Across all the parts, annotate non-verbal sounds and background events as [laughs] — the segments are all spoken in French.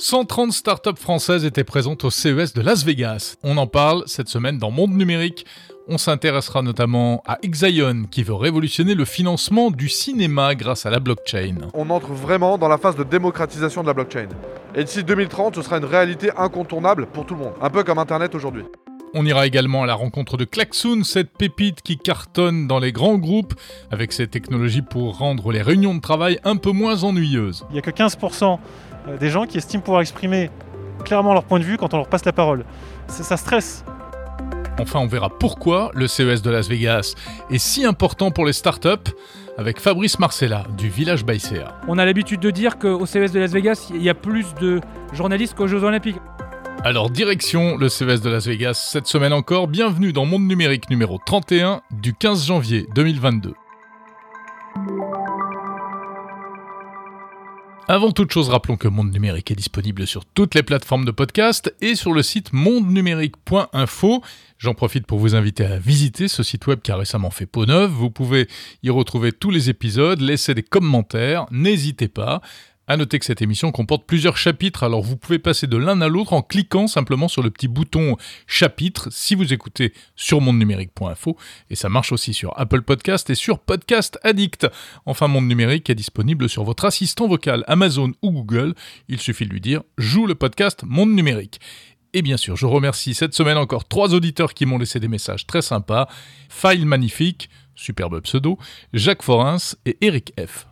130 startups françaises étaient présentes au CES de Las Vegas. On en parle cette semaine dans Monde Numérique. On s'intéressera notamment à Ixion qui veut révolutionner le financement du cinéma grâce à la blockchain. On entre vraiment dans la phase de démocratisation de la blockchain. Et d'ici 2030, ce sera une réalité incontournable pour tout le monde, un peu comme Internet aujourd'hui. On ira également à la rencontre de Klaxoon, cette pépite qui cartonne dans les grands groupes avec ses technologies pour rendre les réunions de travail un peu moins ennuyeuses. Il n'y a que 15% euh, des gens qui estiment pouvoir exprimer clairement leur point de vue quand on leur passe la parole. Ça stresse. Enfin, on verra pourquoi le CES de Las Vegas est si important pour les startups avec Fabrice Marcella du Village Baïséa. On a l'habitude de dire qu'au CES de Las Vegas, il y a plus de journalistes qu'aux Jeux Olympiques. Alors direction le CES de Las Vegas cette semaine encore, bienvenue dans Monde Numérique numéro 31 du 15 janvier 2022. Avant toute chose, rappelons que Monde Numérique est disponible sur toutes les plateformes de podcast et sur le site mondenumérique.info. J'en profite pour vous inviter à visiter ce site web qui a récemment fait peau neuve. Vous pouvez y retrouver tous les épisodes, laisser des commentaires, n'hésitez pas. À noter que cette émission comporte plusieurs chapitres, alors vous pouvez passer de l'un à l'autre en cliquant simplement sur le petit bouton chapitre si vous écoutez sur mondenumérique.info et ça marche aussi sur Apple Podcast et sur Podcast Addict. Enfin, Monde Numérique est disponible sur votre assistant vocal Amazon ou Google. Il suffit de lui dire joue le podcast Monde Numérique. Et bien sûr, je remercie cette semaine encore trois auditeurs qui m'ont laissé des messages très sympas. File Magnifique, superbe pseudo, Jacques Forins et Eric F.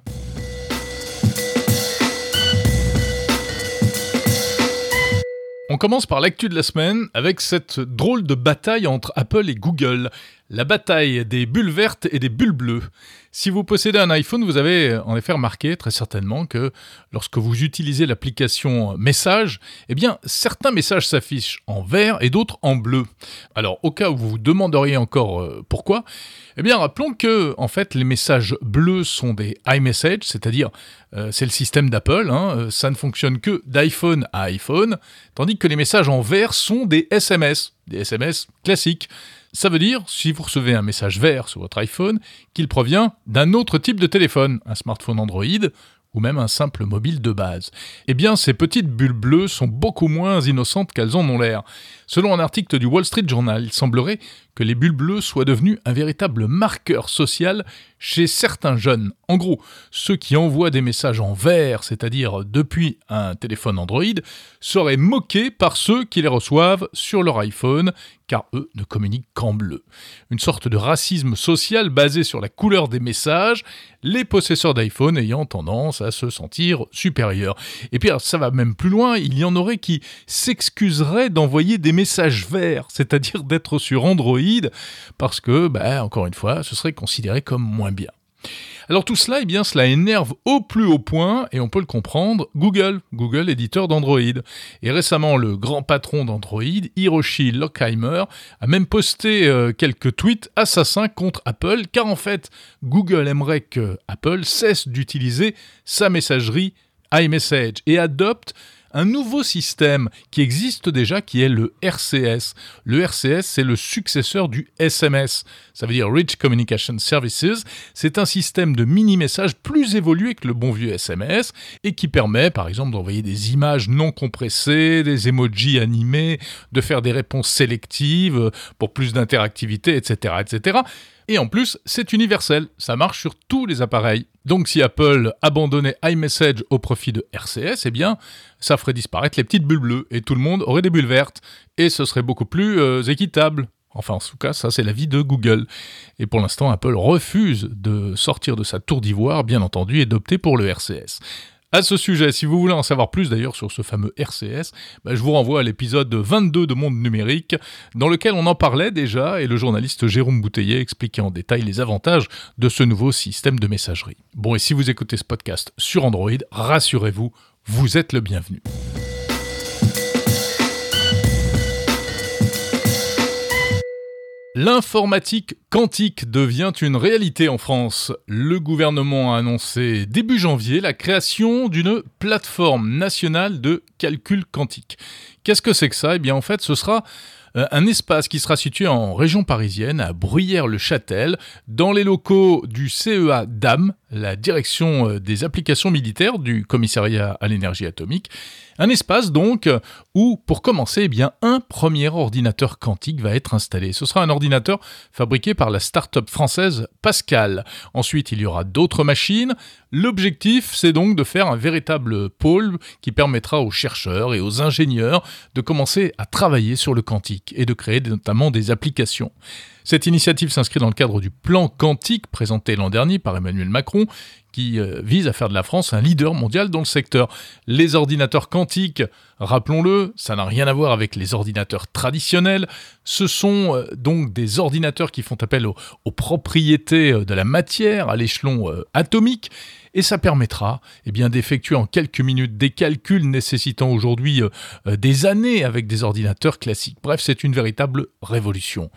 On commence par l'actu de la semaine avec cette drôle de bataille entre Apple et Google. La bataille des bulles vertes et des bulles bleues. Si vous possédez un iPhone, vous avez en effet remarqué très certainement que lorsque vous utilisez l'application Messages, eh bien certains messages s'affichent en vert et d'autres en bleu. Alors au cas où vous vous demanderiez encore euh, pourquoi, eh bien rappelons que en fait les messages bleus sont des iMessage, c'est-à-dire euh, c'est le système d'Apple, hein, euh, ça ne fonctionne que d'iPhone à iPhone, tandis que les messages en vert sont des SMS, des SMS classiques. Ça veut dire, si vous recevez un message vert sur votre iPhone, qu'il provient d'un autre type de téléphone, un smartphone Android ou même un simple mobile de base. Eh bien, ces petites bulles bleues sont beaucoup moins innocentes qu'elles en ont l'air. Selon un article du Wall Street Journal, il semblerait que les bulles bleues soient devenues un véritable marqueur social chez certains jeunes. En gros, ceux qui envoient des messages en vert, c'est-à-dire depuis un téléphone Android, seraient moqués par ceux qui les reçoivent sur leur iPhone, car eux ne communiquent qu'en bleu. Une sorte de racisme social basé sur la couleur des messages, les possesseurs d'iPhone ayant tendance à se sentir supérieurs. Et puis ça va même plus loin, il y en aurait qui s'excuseraient d'envoyer des messages verts, c'est-à-dire d'être sur Android, parce que, bah, encore une fois, ce serait considéré comme moins bien. Alors tout cela, eh bien, cela énerve au plus haut point, et on peut le comprendre, Google, Google éditeur d'Android. Et récemment, le grand patron d'Android, Hiroshi Lockheimer, a même posté euh, quelques tweets assassins contre Apple, car en fait, Google aimerait que Apple cesse d'utiliser sa messagerie iMessage et adopte un nouveau système qui existe déjà qui est le RCS. Le RCS, c'est le successeur du SMS. Ça veut dire Rich Communication Services. C'est un système de mini-messages plus évolué que le bon vieux SMS et qui permet par exemple d'envoyer des images non compressées, des emojis animés, de faire des réponses sélectives pour plus d'interactivité, etc., etc. Et en plus, c'est universel, ça marche sur tous les appareils. Donc si Apple abandonnait iMessage au profit de RCS, eh bien, ça ferait disparaître les petites bulles bleues et tout le monde aurait des bulles vertes. Et ce serait beaucoup plus euh, équitable. Enfin, en tout cas, ça, c'est l'avis de Google. Et pour l'instant, Apple refuse de sortir de sa tour d'ivoire, bien entendu, et d'opter pour le RCS. À ce sujet, si vous voulez en savoir plus d'ailleurs sur ce fameux RCS, bah, je vous renvoie à l'épisode 22 de Monde Numérique, dans lequel on en parlait déjà et le journaliste Jérôme Bouteiller expliquait en détail les avantages de ce nouveau système de messagerie. Bon, et si vous écoutez ce podcast sur Android, rassurez-vous, vous êtes le bienvenu. L'informatique quantique devient une réalité en France. Le gouvernement a annoncé début janvier la création d'une plateforme nationale de calcul quantique. Qu'est-ce que c'est que ça? Eh bien en fait ce sera euh, un espace qui sera situé en région parisienne, à Bruyères-le-Châtel, dans les locaux du CEA DAM, la direction euh, des applications militaires du commissariat à l'énergie atomique. Un espace donc où, pour commencer, eh bien, un premier ordinateur quantique va être installé. Ce sera un ordinateur fabriqué par la start-up française Pascal. Ensuite, il y aura d'autres machines. L'objectif, c'est donc de faire un véritable pôle qui permettra aux chercheurs et aux ingénieurs de commencer à travailler sur le quantique et de créer notamment des applications. Cette initiative s'inscrit dans le cadre du plan quantique présenté l'an dernier par Emmanuel Macron, qui euh, vise à faire de la France un leader mondial dans le secteur. Les ordinateurs quantiques, rappelons-le, ça n'a rien à voir avec les ordinateurs traditionnels. Ce sont euh, donc des ordinateurs qui font appel aux, propriétés euh, de la matière à l'échelon atomique et ça permettra eh d'effectuer en quelques minutes des calculs nécessitant aujourd'hui des années avec des ordinateurs classiques. Bref, c'est une véritable révolution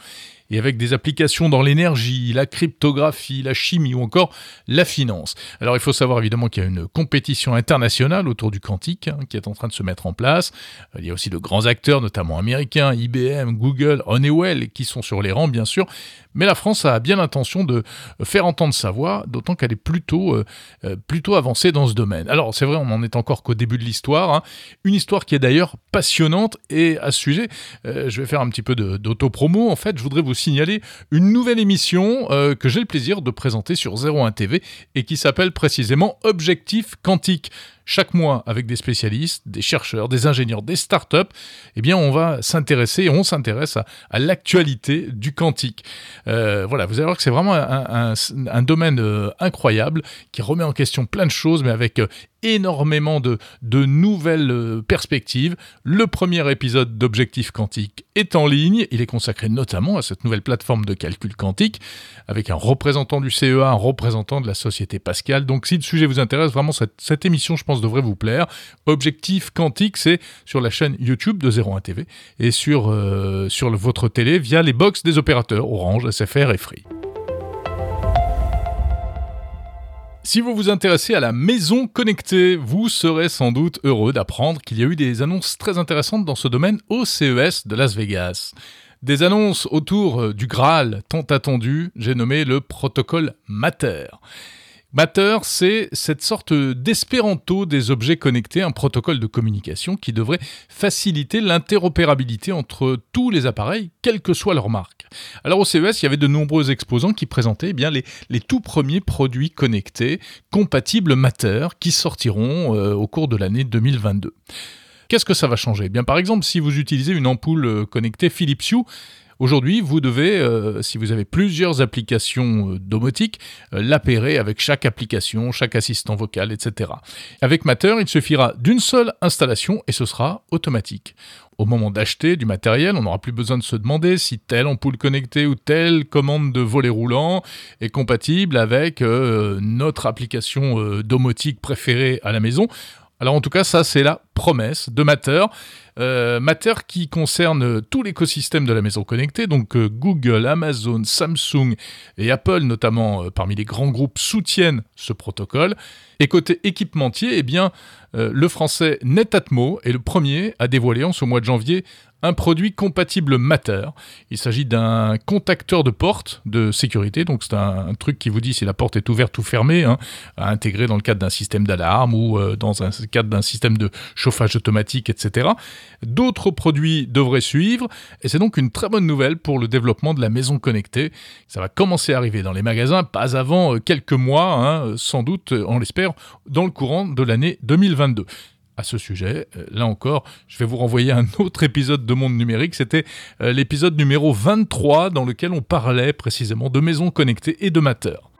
et avec des applications dans l'énergie, la cryptographie, la chimie ou encore la finance. Alors il faut savoir évidemment qu'il y a une compétition internationale autour du quantique hein, qui est en train de se mettre en place. Il y a aussi de grands acteurs, notamment américains, IBM, Google, Honeywell, qui sont sur les rangs bien sûr, mais la France a bien l'intention de faire entendre sa voix, d'autant qu'elle est plutôt, euh, euh, plutôt avancée dans ce domaine. Alors c'est vrai, on n'en est encore qu'au début de l'histoire, hein. une histoire qui est d'ailleurs passionnante, et à ce sujet, euh, je vais faire un petit peu d'autopromo, en fait, je voudrais vous signaler une nouvelle émission que j'ai le plaisir de présenter sur 01 TV, et qui s'appelle précisément Objectif Quantique chaque mois avec des spécialistes, des chercheurs, des ingénieurs, des startups, eh bien on va s'intéresser, on s'intéresse à, l'actualité du quantique. Euh, voilà, vous allez voir que c'est vraiment un, domaine euh, incroyable qui remet en question plein de choses, mais avec euh, énormément de, nouvelles perspectives. Le premier épisode d'Objectif Quantique est en ligne. Il est consacré notamment à cette nouvelle plateforme de calcul quantique avec un représentant du CEA, un représentant de la société Pascal. Donc si le sujet vous intéresse, vraiment cette, émission, je pense, devrait vous plaire. Objectif Quantique, c'est sur la chaîne YouTube de 01 TV et sur, euh, sur votre télé via les box des opérateurs Orange, SFR et Free. Si vous vous intéressez à la maison connectée, vous serez sans doute heureux d'apprendre qu'il y a eu des annonces très intéressantes dans ce domaine au CES de Las Vegas. Des annonces autour du Graal tant attendu, j'ai nommé le protocole Matter. Matter, c'est cette sorte d'espéranto des objets connectés, un protocole de communication qui devrait faciliter l'interopérabilité entre tous les appareils, quelle que soit leur marque. Alors au CES, il y avait de nombreux exposants qui présentaient eh bien, les, tout premiers produits connectés compatibles Matter qui sortiront euh, au cours de l'année 2022. Qu'est-ce que ça va changer? Eh bien, Par exemple, si vous utilisez une ampoule euh, connectée Philips Hue, Aujourd'hui, vous devez, euh, si vous avez plusieurs applications euh, domotiques, euh, l'appairer avec chaque application, chaque assistant vocal, etc. Avec Matter, il suffira d'une seule installation et ce sera automatique. Au moment d'acheter du matériel, on n'aura plus besoin de se demander si telle ampoule connectée ou telle commande de volet roulant est compatible avec notre application domotique préférée à la maison. Alors en tout cas, ça c'est la promesse de Matter. Euh, Matter qui concerne tout l'écosystème de la maison connectée, donc euh, Google, Amazon, Samsung et Apple notamment euh, parmi les grands groupes soutiennent ce protocole. Et côté équipementier, eh bien, le français Netatmo est le premier à dévoiler en ce mois de janvier un produit compatible Matter. Il s'agit d'un contacteur de porte de sécurité, donc c'est un, truc qui vous dit si la porte est ouverte ou fermée, hein, à intégrer dans le cadre d'un système d'alarme ou euh, dans un cadre d'un système de chauffage automatique, etc. D'autres produits devraient suivre, et c'est donc une très bonne nouvelle pour le développement de la maison connectée. Ça va commencer à arriver dans les magasins, pas avant euh, quelques mois, hein, sans doute, on l'espère, dans le courant de l'année 2022 à ce sujet. Euh, là encore, je vais vous renvoyer un [laughs] autre épisode de Monde Numérique. C'était euh, l'épisode numéro 23 dans lequel on parlait précisément de maisons connectées et de mateurs.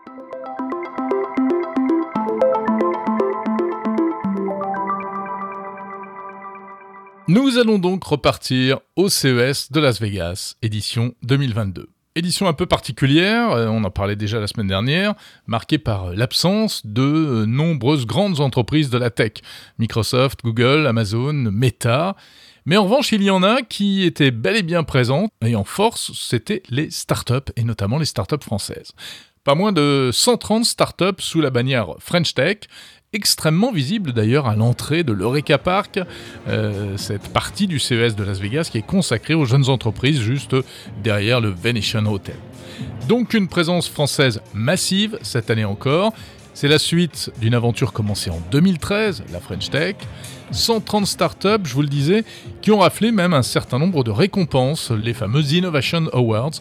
Nous allons donc repartir au CES de Las Vegas, édition 2022. Édition un peu particulière, euh, on en parlait déjà la semaine dernière, marquée par l'absence de euh, nombreuses grandes entreprises de la tech. Microsoft, Google, Amazon, Meta. Mais en revanche, il y en a qui étaient bel et bien présentes, et en force, c'était les startups, et notamment les startups françaises. Pas moins de 130 startups sous la bannière French Tech, extrêmement visible d'ailleurs à l'entrée de l'Eureka Park, euh, cette partie du CES de Las Vegas qui est consacrée aux jeunes entreprises juste derrière le Venetian Hotel. Donc une présence française massive cette année encore. C'est la suite d'une aventure commencée en 2013, la French Tech. 130 startups, je vous le disais, qui ont raflé même un certain nombre de récompenses, les fameuses Innovation Awards,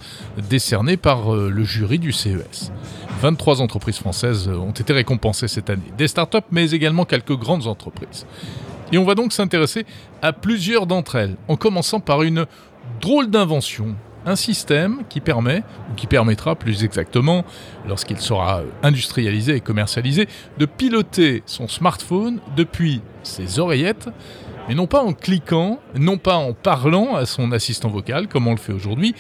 décernés par euh, le jury du CES. 23 entreprises françaises ont été récompensées cette année, des startups mais également quelques grandes entreprises. Et on va donc s'intéresser à plusieurs d'entre elles, en commençant par une drôle d'invention un système qui permet, ou qui permettra plus exactement, lorsqu'il sera industrialisé et commercialisé, de piloter son smartphone depuis ses oreillettes, mais non pas en cliquant, non pas en parlant à son assistant vocal comme on le fait aujourd'hui,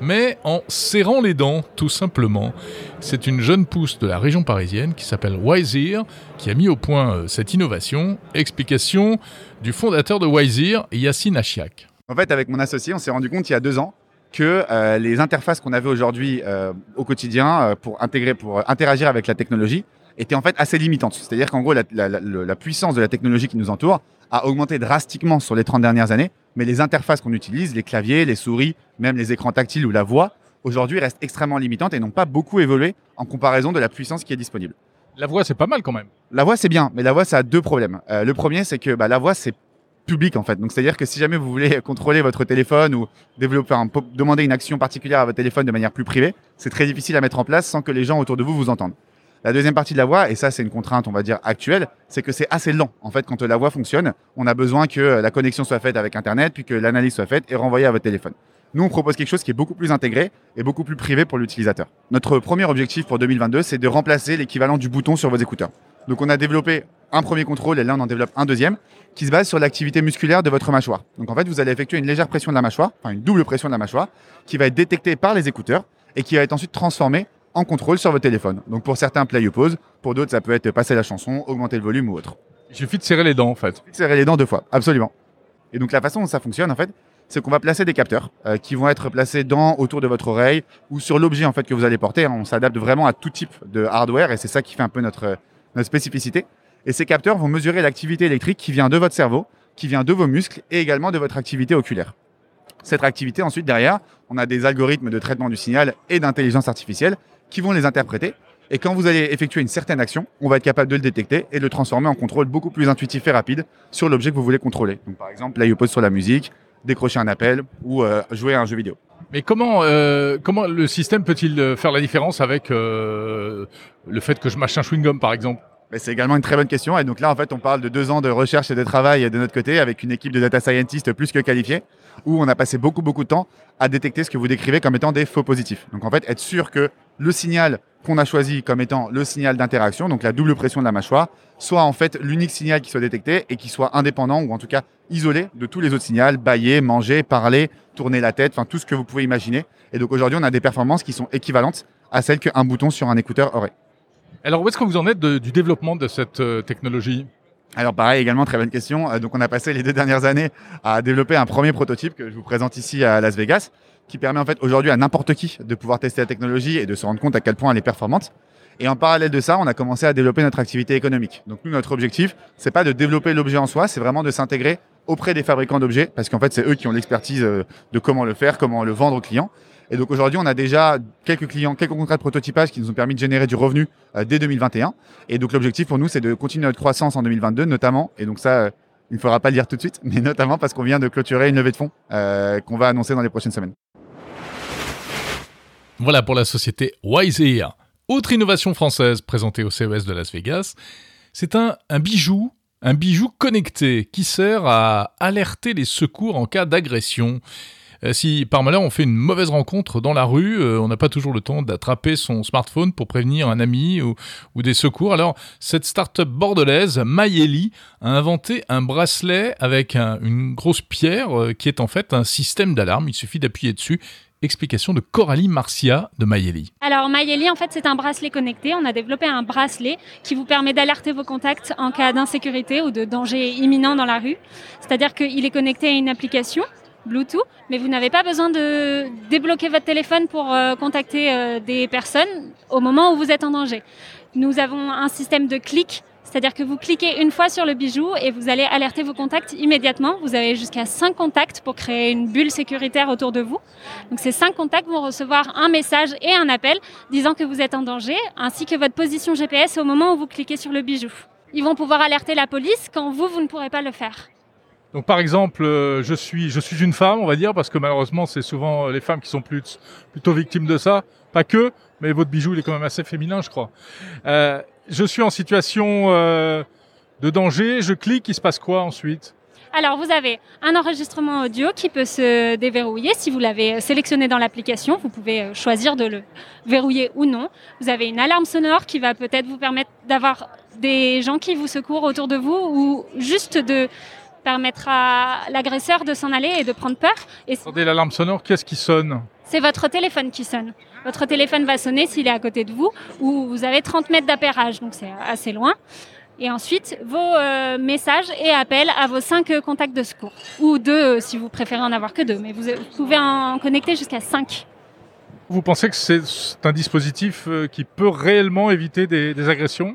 mais en serrant les dents, tout simplement. C'est une jeune pousse de la région parisienne qui s'appelle Wiseer qui a mis au point euh, cette innovation. Explication du fondateur de Wiseer, Yassine Achiak. En fait, avec mon associé, on s'est rendu compte il y a deux ans que euh, les interfaces qu'on avait aujourd'hui euh, au quotidien euh, pour intégrer, pour interagir avec la technologie étaient en fait assez limitantes. C'est-à-dire qu'en gros, la, la, la, puissance de la technologie qui nous entoure a augmenté drastiquement sur les 30 dernières années, mais les interfaces qu'on utilise, les claviers, les souris, même les écrans tactiles ou la voix, aujourd'hui restent extrêmement limitantes et n'ont pas beaucoup évolué en comparaison de la puissance qui est disponible. La voix, c'est pas mal quand même. La voix, c'est bien, mais la voix, ça a deux problèmes. le premier, c'est que bah, la voix, c'est public en fait. Donc c'est-à-dire que si jamais vous voulez contrôler votre téléphone ou développer, un, demander une action particulière à votre téléphone de manière plus privée, c'est très difficile à mettre en place sans que les gens autour de vous vous entendent. La deuxième partie de la voix, et ça c'est une contrainte on va dire actuelle, c'est que c'est assez lent. En fait, quand la voix fonctionne, on a besoin que la connexion soit faite avec Internet, puis que l'analyse soit faite et renvoyée à votre téléphone. Nous, on propose quelque chose qui est beaucoup plus intégré et beaucoup plus privé pour l'utilisateur. Notre premier objectif pour 2022, c'est de remplacer l'équivalent du bouton sur vos écouteurs. Donc on a développé un premier contrôle et là on en développe un deuxième qui se base sur l'activité musculaire de votre mâchoire. Donc en fait, vous allez effectuer une légère pression de la mâchoire, enfin une double pression de la mâchoire, qui va être détectée par les écouteurs et qui va être ensuite transformée en contrôle sur votre téléphone. Donc pour certains, play ou pause, pour d'autres, ça peut être passer la chanson, augmenter le volume ou autre. Il suffit de serrer les dents en fait. Il serrer les dents deux fois, absolument. Et donc la façon dont ça fonctionne en fait, c'est qu'on va placer des capteurs euh, qui vont être placés dans, autour de votre oreille ou sur l'objet en fait que vous allez porter. On s'adapte vraiment à tout type de hardware et c'est ça qui fait un peu notre, notre spécificité. Et ces capteurs vont mesurer l'activité électrique qui vient de votre cerveau, qui vient de vos muscles et également de votre activité oculaire. Cette activité, ensuite, derrière, on a des algorithmes de traitement du signal et d'intelligence artificielle qui vont les interpréter. Et quand vous allez effectuer une certaine action, on va être capable de le détecter et de le transformer en contrôle beaucoup plus intuitif et rapide sur l'objet que vous voulez contrôler. Par exemple, play ou pause sur la musique, décrocher un appel ou euh, jouer à un jeu vidéo. Mais comment, euh, le système peut-il euh, faire la différence avec le fait que je mâche un chewing-gum, par exemple? C'est également une très bonne question. Et donc là, en fait, on parle de deux ans de recherche et de travail de notre côté avec une équipe de data scientists plus que qualifiée, où on a passé beaucoup, beaucoup de temps à détecter ce que vous décrivez comme étant des faux positifs. Donc en fait, être sûr que le signal qu'on a choisi comme étant le signal d'interaction, donc la double pression de la mâchoire, soit en fait l'unique signal qui soit détecté et qui soit indépendant ou en tout cas isolé de tous les autres signaux, bailler, manger, parler, tourner la tête, enfin tout ce que vous pouvez imaginer. Et donc aujourd'hui, on a des performances qui sont équivalentes à celles qu'un bouton sur un écouteur aurait. Alors, où est-ce que vous en êtes du développement de cette euh, technologie? Alors pareil, également très bonne question. Euh, donc on a passé les deux dernières années à développer un premier prototype que je vous présente ici à Las Vegas, qui permet en fait aujourd'hui à n'importe qui de pouvoir tester la technologie et de se rendre compte à quel point elle est performante. Et en parallèle de ça, on a commencé à développer notre activité économique. Donc nous, notre objectif, c'est pas de développer l'objet en soi, c'est vraiment de s'intégrer auprès des fabricants d'objets, parce qu'en fait, c'est eux qui ont l'expertise euh, de comment le faire, comment le vendre aux clients. Et donc aujourd'hui, on a déjà quelques clients, quelques contrats de prototypage qui nous ont permis de générer du revenu euh, dès 2021. Et donc l'objectif pour nous, c'est de continuer notre croissance en 2022, notamment. Et donc ça, euh, il ne faudra pas le dire tout de suite, [laughs] mais notamment parce qu'on vient de clôturer une levée de fonds euh, qu'on va annoncer dans les prochaines semaines. Voilà pour la société Wiseer. Autre innovation française présentée au CES de Las Vegas, c'est un bijou un bijou connecté qui sert à alerter les secours en cas d'agression. Euh, si par malheur on fait une mauvaise rencontre dans la rue, euh, on n'a pas toujours le temps d'attraper son smartphone pour prévenir un ami ou, des secours. Alors cette start-up bordelaise, Mayeli, a inventé un bracelet avec une grosse pierre euh, qui est en fait un système d'alarme. Il suffit d'appuyer dessus Explication de Coralie Marcia de Mayeli. Alors Mayeli, en fait, c'est un bracelet connecté. On a développé un bracelet qui vous permet d'alerter vos contacts en cas d'insécurité ou de danger imminent dans la rue. C'est-à-dire qu'il est connecté à une application Bluetooth, mais vous n'avez pas besoin de débloquer votre téléphone pour euh, contacter euh, des personnes au moment où vous êtes en danger. Nous avons un système de clic C'est-à-dire que vous cliquez une fois sur le bijou et vous allez alerter vos contacts immédiatement. Vous avez jusqu'à 5 contacts pour créer une bulle sécuritaire autour de vous. Donc ces 5 contacts vont recevoir un message et un appel disant que vous êtes en danger, ainsi que votre position GPS au moment où vous cliquez sur le bijou. Ils vont pouvoir alerter la police quand vous, vous ne pourrez pas le faire. Donc par exemple, euh, je suis je suis une femme, on va dire, parce que malheureusement c'est souvent les femmes qui sont plutôt victimes de ça. Pas que, mais votre bijou il est quand même assez féminin, je crois. Euh, je suis en situation euh, de danger, je clique, il se passe quoi ensuite? Alors vous avez un enregistrement audio qui peut se déverrouiller si vous l'avez sélectionné dans l'application. Vous pouvez choisir de le verrouiller ou non. Vous avez une alarme sonore qui va peut-être vous permettre d'avoir des gens qui vous secourent autour de vous ou juste de permettre à l'agresseur de s'en aller et de prendre peur. Et Attendez, l'alarme sonore, qu'est-ce qui sonne c'est votre téléphone qui sonne. Votre téléphone va sonner s'il est à côté de vous ou vous avez 30 mètres d'appairage, donc c'est assez loin. Et ensuite, vos euh, messages et appels à vos 5 contacts de secours. Ou deux si vous préférez en avoir que deux, mais vous, vous pouvez en connecter jusqu'à 5. Vous pensez que c'est un dispositif euh, qui peut réellement éviter des, des agressions?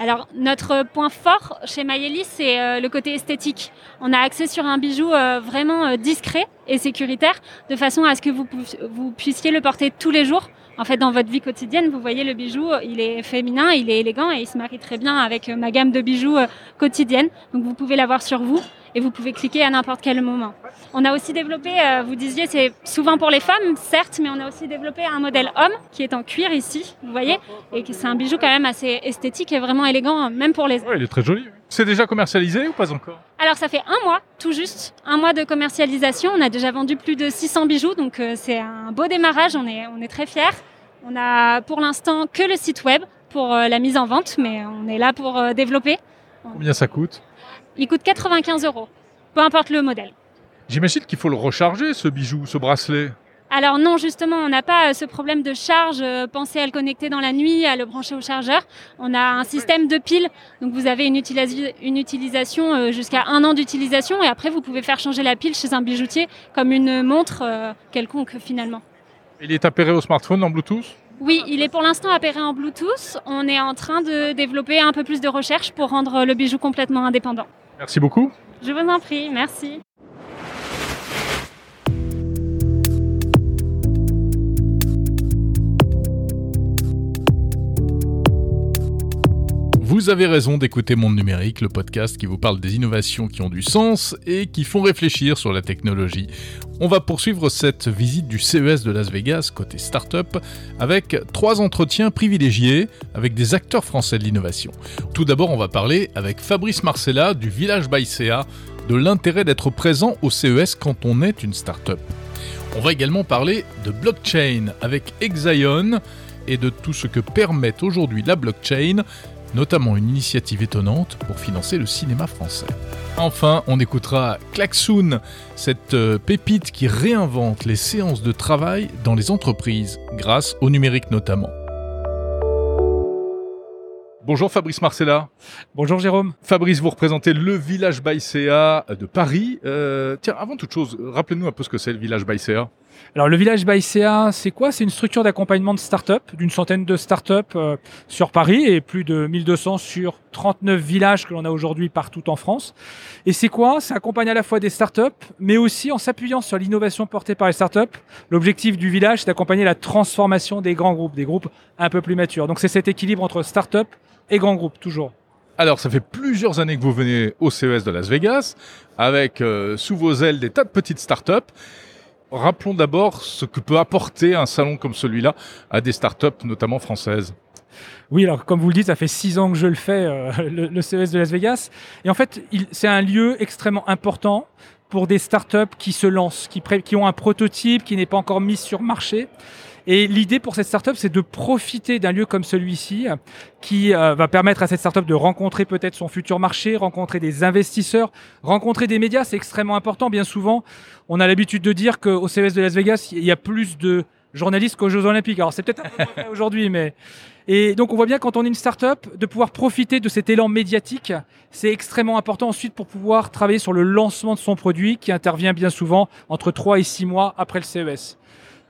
Alors, notre point fort chez Mayeli, c'est euh, le côté esthétique. On a accès sur un bijou euh, vraiment euh, discret et sécuritaire, de façon à ce que vous, vous puissiez le porter tous les jours. En fait, dans votre vie quotidienne, vous voyez le bijou, il est féminin, il est élégant et il se marie très bien avec ma gamme de bijoux quotidienne. Donc, vous pouvez l'avoir sur vous et vous pouvez cliquer à n'importe quel moment. On a aussi développé, euh, vous disiez, c'est souvent pour les femmes, certes, mais on a aussi développé un modèle homme qui est en cuir ici, vous voyez, et c'est un bijou quand même assez esthétique et vraiment élégant, même pour les. Oui, il est très joli. C'est déjà commercialisé ou pas encore? Alors ça fait un mois, tout juste, un mois de commercialisation. On a déjà vendu plus de 600 bijoux, donc euh, c'est un beau démarrage. On est, on est très fiers. On a pour l'instant que le site web pour euh, la mise en vente, mais on est là pour développer. Combien ça coûte? Il coûte 95 euros, peu importe le modèle. J'imagine qu'il faut le recharger, ce bijou, ce bracelet. Alors non, justement, on n'a pas ce problème de charge. Euh, pensez à le connecter dans la nuit, à le brancher au chargeur. On a un système de piles, donc vous avez une, utilisation euh, jusqu'à un an d'utilisation, et après vous pouvez faire changer la pile chez un bijoutier comme une montre euh, quelconque finalement. Il est appairé au smartphone en Bluetooth? Oui, il est pour l'instant appairé en Bluetooth. On est en train de développer un peu plus de recherche pour rendre le bijou complètement indépendant. Merci beaucoup. Je vous en prie, merci. Vous avez raison d'écouter Monde Numérique, le podcast qui vous parle des innovations qui ont du sens et qui font réfléchir sur la technologie. On va poursuivre cette visite du CES de Las Vegas côté startup avec trois entretiens privilégiés avec des acteurs français de l'innovation. Tout d'abord, on va parler avec Fabrice Marcella du Village CA de l'intérêt d'être présent au CES quand on est une startup. On va également parler de blockchain avec Exion et de tout ce que permet aujourd'hui la blockchain notamment une initiative étonnante pour financer le cinéma français. Enfin, on écoutera Klaxoon, cette euh, pépite qui réinvente les séances de travail dans les entreprises, grâce au numérique notamment. Bonjour Fabrice Marcella. Bonjour Jérôme. Fabrice, vous représentez le Village by de Paris. Euh, tiens, avant toute chose, rappelez-nous un peu ce que c'est le Village by alors le village by c'est quoi? C'est une structure d'accompagnement de start-up, d'une centaine de start-up euh, sur Paris et plus de 1200 sur 39 villages que l'on a aujourd'hui partout en France. Et c'est quoi? Ça accompagne à la fois des start-up, mais aussi en s'appuyant sur l'innovation portée par les start-up. L'objectif du village, c'est d'accompagner la transformation des grands groupes, des groupes un peu plus matures. Donc c'est cet équilibre entre start-up et grands groupes, toujours. Alors, ça fait plusieurs années que vous venez au CES de Las Vegas, avec euh, sous vos ailes des tas de petites start-up. Rappelons d'abord ce que peut apporter un salon comme celui-là à des startups, notamment françaises. Oui, alors comme vous le dites, ça fait six ans que je le fais, euh, [laughs] le, CES de Las Vegas. Et en fait, c'est un lieu extrêmement important pour des startups qui se lancent, qui, qui ont un prototype qui n'est pas encore mis sur marché et l'idée pour cette startup, c'est de profiter d'un lieu comme celui-ci qui euh, va permettre à cette startup de rencontrer peut-être son futur marché, rencontrer des investisseurs, rencontrer des médias. C'est extrêmement important. Bien souvent, on a l'habitude de dire qu'au CES de Las Vegas, il y a plus de journalistes qu'aux Jeux Olympiques. Alors c'est peut-être un peu vrai aujourd'hui, mais et donc on voit bien quand on est une startup de pouvoir profiter de cet élan médiatique, c'est extrêmement important ensuite pour pouvoir travailler sur le lancement de son produit qui intervient bien souvent entre 3 et 6 mois après le CES.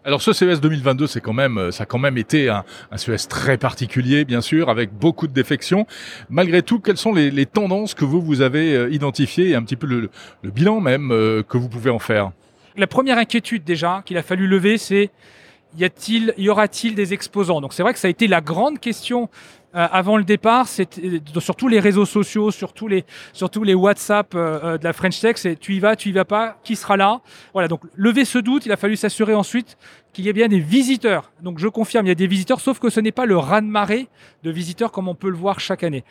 Alors ce CES 2022, c'est quand même, euh, ça a quand même été un, CES très particulier, bien sûr, avec beaucoup de défections. Malgré tout, quelles sont les, tendances que vous vous avez euh, identifiées et un petit peu le, le bilan même euh, que vous pouvez en faire? La première inquiétude déjà qu'il a fallu lever, c'est y a-t-il, y aura-t-il des exposants? Donc c'est vrai que ça a été la grande question euh, avant le départ, c'était sur tous les réseaux sociaux, sur tous les, les WhatsApp euh, euh, de la French Tech, c'est tu y vas, tu y vas pas, qui sera là? Voilà, donc lever ce doute, il a fallu s'assurer ensuite qu'il y ait bien des visiteurs. Donc je confirme, il y a des visiteurs, sauf que ce n'est pas le raz-de-marée de visiteurs comme on peut le voir chaque année.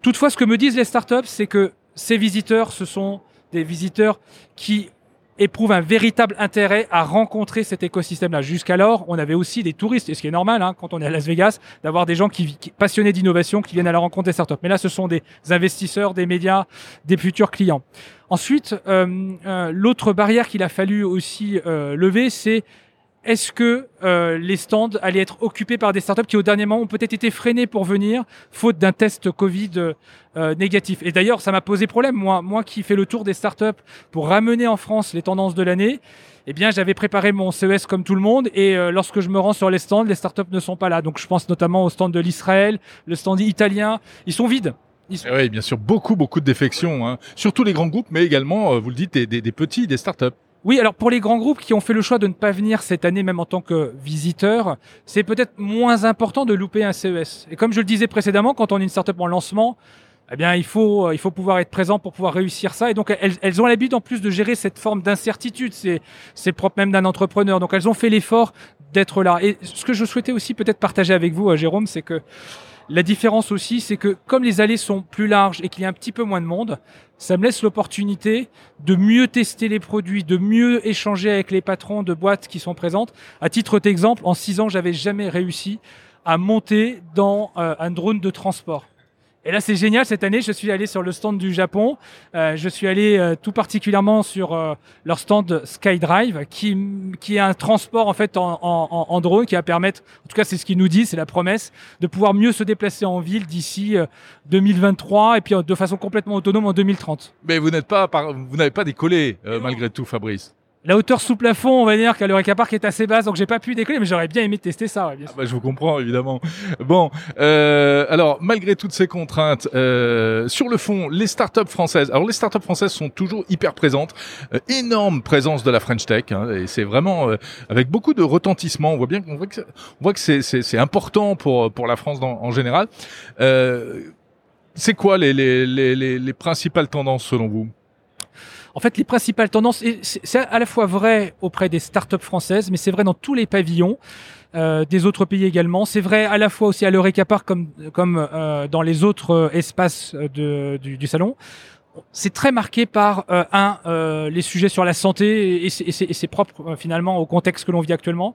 Toutefois, ce que me disent les startups, c'est que ces visiteurs, ce sont des visiteurs qui éprouve un véritable intérêt à rencontrer cet écosystème-là. Jusqu'alors, on avait aussi des touristes, et ce qui est normal hein, quand on est à Las Vegas, d'avoir des gens qui, qui passionnés d'innovation qui viennent à la rencontre des startups. Mais là, ce sont des investisseurs, des médias, des futurs clients. Ensuite, euh, euh, l'autre barrière qu'il a fallu aussi euh, lever, c'est est-ce que euh, les stands allaient être occupés par des startups qui au dernier moment ont peut-être été freinés pour venir, faute d'un test Covid euh, négatif? Et d'ailleurs, ça m'a posé problème, moi, moi qui fais le tour des startups pour ramener en France les tendances de l'année. Eh bien, j'avais préparé mon CES comme tout le monde, et euh, lorsque je me rends sur les stands, les startups ne sont pas là. Donc, je pense notamment au stand de l'Israël, le stand italien, ils sont vides. Sont... Oui, bien sûr, beaucoup, beaucoup de défections, hein. surtout les grands groupes, mais également, vous le dites, des petits, des startups. Oui, alors pour les grands groupes qui ont fait le choix de ne pas venir cette année, même en tant que visiteurs, c'est peut-être moins important de louper un CES. Et comme je le disais précédemment, quand on est une startup en lancement, eh bien, il faut, il faut pouvoir être présent pour pouvoir réussir ça. Et donc, elles, ont l'habitude en plus de gérer cette forme d'incertitude. C'est, c'est propre même d'un entrepreneur. Donc, elles ont fait l'effort d'être là. Et ce que je souhaitais aussi peut-être partager avec vous, Jérôme, c'est que la différence aussi, c'est que comme les allées sont plus larges et qu'il y a un petit peu moins de monde, ça me laisse l'opportunité de mieux tester les produits, de mieux échanger avec les patrons de boîtes qui sont présentes. À titre d'exemple, en six ans, j'avais jamais réussi à monter dans euh, un drone de transport. Et là, c'est génial. Cette année, je suis allé sur le stand du Japon. Euh, je suis allé euh, tout particulièrement sur euh, leur stand SkyDrive, qui, qui est un transport en fait en, en, en drone qui va permettre, en tout cas, c'est ce qu'ils nous disent, c'est la promesse, de pouvoir mieux se déplacer en ville d'ici 2023 et puis de façon complètement autonome en 2030. Mais vous n'êtes pas, vous n'avez pas décollé malgré tout, Fabrice. La hauteur sous plafond, on va dire qu'à l'Eureka Park est assez basse, donc j'ai pas pu décoller, mais j'aurais bien aimé tester ça. Ouais, bien ah bah, je vous comprends évidemment. Bon, euh, alors malgré toutes ces contraintes, euh, sur le fond, les startups françaises. Alors les startups françaises sont toujours hyper présentes, euh, énorme présence de la French Tech, hein, et c'est vraiment euh, avec beaucoup de retentissement. On voit bien, on voit que, on voit que c'est, c'est, c'est important pour pour la France dans, en général. Euh, c'est quoi les, les, les, les principales tendances selon vous? En fait, les principales tendances, c'est à la fois vrai auprès des startups françaises, mais c'est vrai dans tous les pavillons. Euh, des autres pays également. C'est vrai à la fois aussi à l'Eureka Park comme, comme euh, dans les autres euh, espaces de, du, du, salon. C'est très marqué par, euh, un, euh, les sujets sur la santé, et c'est propre finalement au contexte que l'on vit actuellement.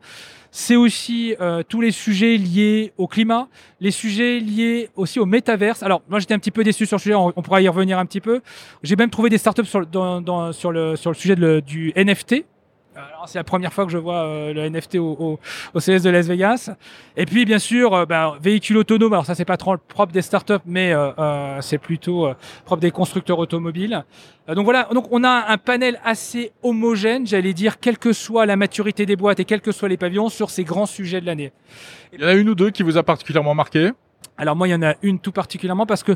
C'est aussi euh, tous les sujets liés au climat, les sujets liés aussi au métaverse. Alors moi j'étais un petit peu déçu sur le sujet, on, on pourra y revenir un petit peu. J'ai même trouvé des startups sur, dans, dans, sur, le, sur le sujet de du NFT, c'est la première fois que je vois euh, le NFT au, au, au, CS de Las Vegas. Et puis, bien sûr, euh, ben, véhicule autonome. Alors ça, c'est pas trop propre des startups, mais euh, euh c'est plutôt euh, propre des constructeurs automobiles. donc voilà. Donc on a un panel assez homogène, j'allais dire, quelle que soit la maturité des boîtes et quels que soient les pavillons, sur ces grands sujets de l'année. Il y en a une ou deux qui vous a particulièrement marqué? Alors moi, il y en a une tout particulièrement parce que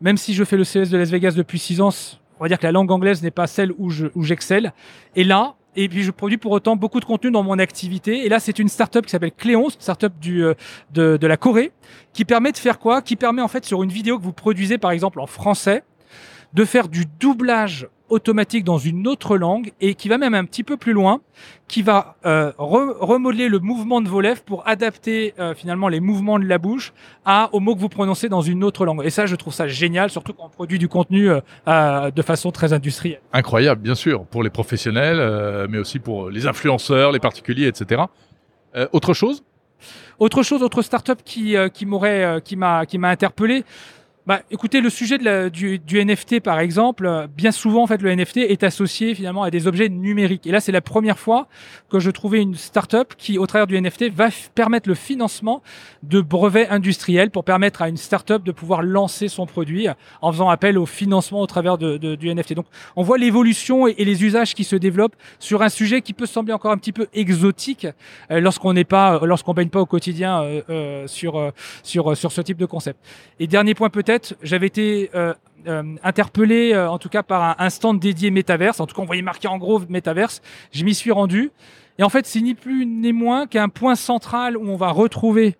même si je fais le CS de Las Vegas depuis six ans, on va dire que la langue anglaise n'est pas celle où j'excelle. Je, où et là, et puis je produis pour autant beaucoup de contenu dans mon activité. Et là, c'est une startup qui s'appelle Cléon, startup du, euh, de, de la Corée, qui permet de faire quoi? Qui permet en fait sur une vidéo que vous produisez par exemple en français, de faire du doublage automatique dans une autre langue et qui va même un petit peu plus loin, qui va euh, re remodeler le mouvement de vos lèvres pour adapter euh, finalement les mouvements de la bouche à, aux mots que vous prononcez dans une autre langue. Et ça, je trouve ça génial, surtout quand on produit du contenu euh, de façon très industrielle. Incroyable, bien sûr, pour les professionnels, mais aussi pour les influenceurs, les particuliers, etc. Autre chose? Autre chose, autre startup qui, qui m'aurait, qui m'a, qui m'a interpellé bah, écoutez, le sujet du, NFT, par exemple, euh, bien souvent, en fait, le NFT est associé finalement à des objets numériques. Et là, c'est la première fois que je trouvais une startup qui, au travers du NFT, va permettre le financement de brevets industriels pour permettre à une startup de pouvoir lancer son produit en faisant appel au financement au travers de, du NFT. Donc, on voit l'évolution et, les usages qui se développent sur un sujet qui peut sembler encore un petit peu exotique euh, lorsqu'on n'est pas, euh, lorsqu'on baigne pas au quotidien euh, sur sur sur ce type de concept. Et dernier point peut-être, j'avais été euh, euh, interpellé euh, en tout cas par un, stand dédié métaverse. En tout cas, on voyait marqué en gros métaverse. Je m'y suis rendu. Et en fait, c'est ni plus ni moins qu'un point central où on va retrouver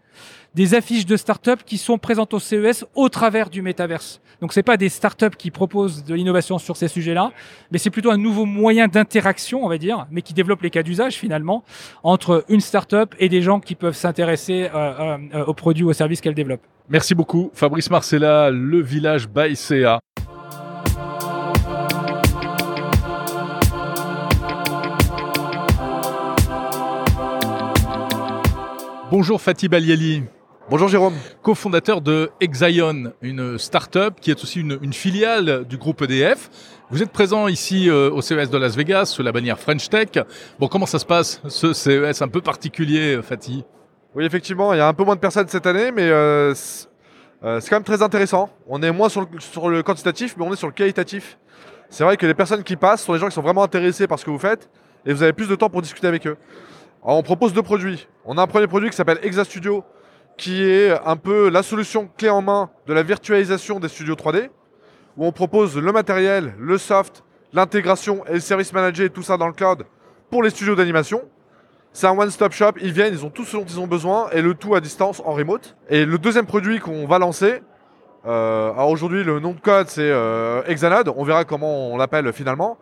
des affiches de startups qui sont présentes au CES au travers du métaverse. Donc c'est pas des startups qui proposent de l'innovation sur ces sujets-là, mais c'est plutôt un nouveau moyen d'interaction, on va dire, mais qui développe les cas d'usage finalement entre une startup et des gens qui peuvent s'intéresser euh, euh, euh, aux produits ou aux services qu'elle développe. Merci beaucoup, Fabrice Marcella, le village by. Bonjour Fatih Balieli, Bonjour Jérôme. cofondateur de Exion, une start-up qui est aussi une, une filiale du groupe EDF. Vous êtes présent ici euh, au CES de Las Vegas sous la bannière French Tech. Bon, comment ça se passe ce CES un peu particulier, Fatih? Oui, effectivement, il y a un peu moins de personnes cette année, mais euh, c'est euh, c'est quand même très intéressant. On est moins sur le, sur le quantitatif, mais on est sur le qualitatif. C'est vrai que les personnes qui passent sont des gens qui sont vraiment intéressés par ce que vous faites, et vous avez plus de temps pour discuter avec eux. Alors, on propose deux produits. On a un premier produit qui s'appelle Exa Studio, qui est un peu la solution clé en main de la virtualisation des studios 3D, où on propose le matériel, le soft, l'intégration et le service manager tout ça dans le cloud pour les studios d'animation. C'est un one-stop shop, ils viennent, ils ont tout ce dont ils ont besoin et le tout à distance en remote. Et le deuxième produit qu'on va lancer, euh, alors aujourd'hui le nom de code c'est euh, on verra comment on l'appelle finalement.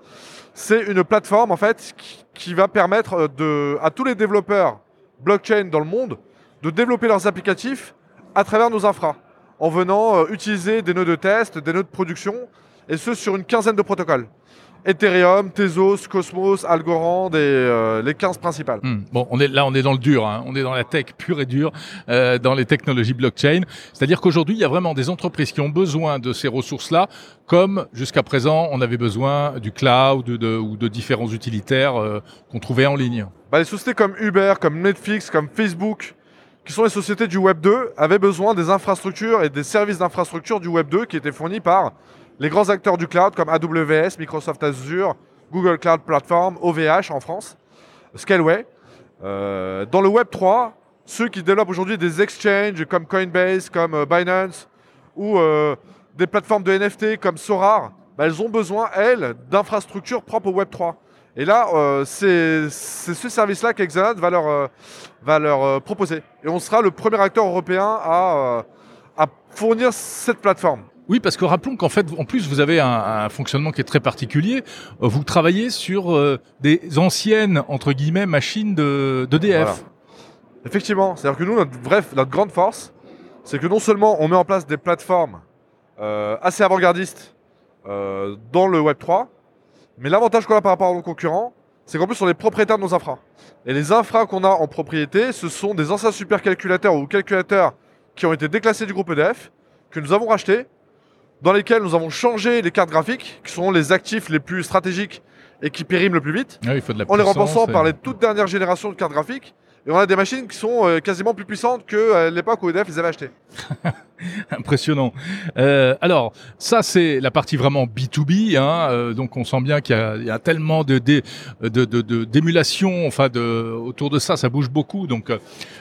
C'est une plateforme en fait qui, va permettre de, à tous les développeurs blockchain dans le monde de développer leurs applicatifs à travers nos infras, en venant euh, utiliser des nœuds de test, des nœuds de production, et ce sur une quinzaine de protocoles. Ethereum, Tezos, Cosmos, Algorand et euh, les 15 principales. Hmm. Bon, on est là, on est dans le dur, hein. on est dans la tech pure et dure, euh, dans les technologies blockchain. C'est-à-dire qu'aujourd'hui, il y a vraiment des entreprises qui ont besoin de ces ressources-là, comme jusqu'à présent, on avait besoin du cloud ou de, ou de différents utilitaires euh, qu'on trouvait en ligne. Bah, les sociétés comme Uber, comme Netflix, comme Facebook, qui sont les sociétés du Web 2, avaient besoin des infrastructures et des services d'infrastructure du Web 2 qui étaient fournis par les grands acteurs du cloud comme AWS, Microsoft Azure, Google Cloud Platform, OVH en France, Scaleway. Euh, dans le Web 3, ceux qui développent aujourd'hui des exchanges comme Coinbase, comme euh, Binance, ou euh, des plateformes de NFT comme Sorar, bah, elles ont besoin, elles, d'infrastructures propres au Web 3. Et là, euh, c'est ce service-là va leur, euh, va leur euh, proposer. Et on sera le premier acteur européen à, euh, à fournir cette plateforme. Oui, parce que rappelons qu'en fait, en plus, vous avez un, un fonctionnement qui est très particulier. Vous travaillez sur des anciennes, entre guillemets, machines de d'EDF. Voilà. Effectivement, c'est-à-dire que nous, notre, bref, notre grande force, c'est que non seulement on met en place des plateformes assez avant-gardistes dans le Web 3, mais l'avantage qu'on a par rapport à nos concurrents, c'est qu'en plus on est propriétaire de nos infras. Et les infras qu'on a en propriété, ce sont des anciens supercalculateurs ou calculateurs qui ont été déclassés du groupe EDF, que nous avons rachetés, dans lesquels nous avons changé les cartes graphiques, qui sont les actifs les plus stratégiques et qui périment le plus vite Ah oui, il faut de la en les remplaçant et- par les toutes dernières générations de cartes graphiques. Et on a des machines qui sont euh, quasiment plus puissantes qu'à l'époque où EDF les avait achetées. [laughs] Impressionnant. Euh, alors, ça, c'est la partie vraiment B2B. Hein, euh, donc, on sent bien qu'il y, a- il y a tellement de, dé- de, de, de- d'émulation. Enfin, de, autour de ça, ça bouge beaucoup. Donc, euh,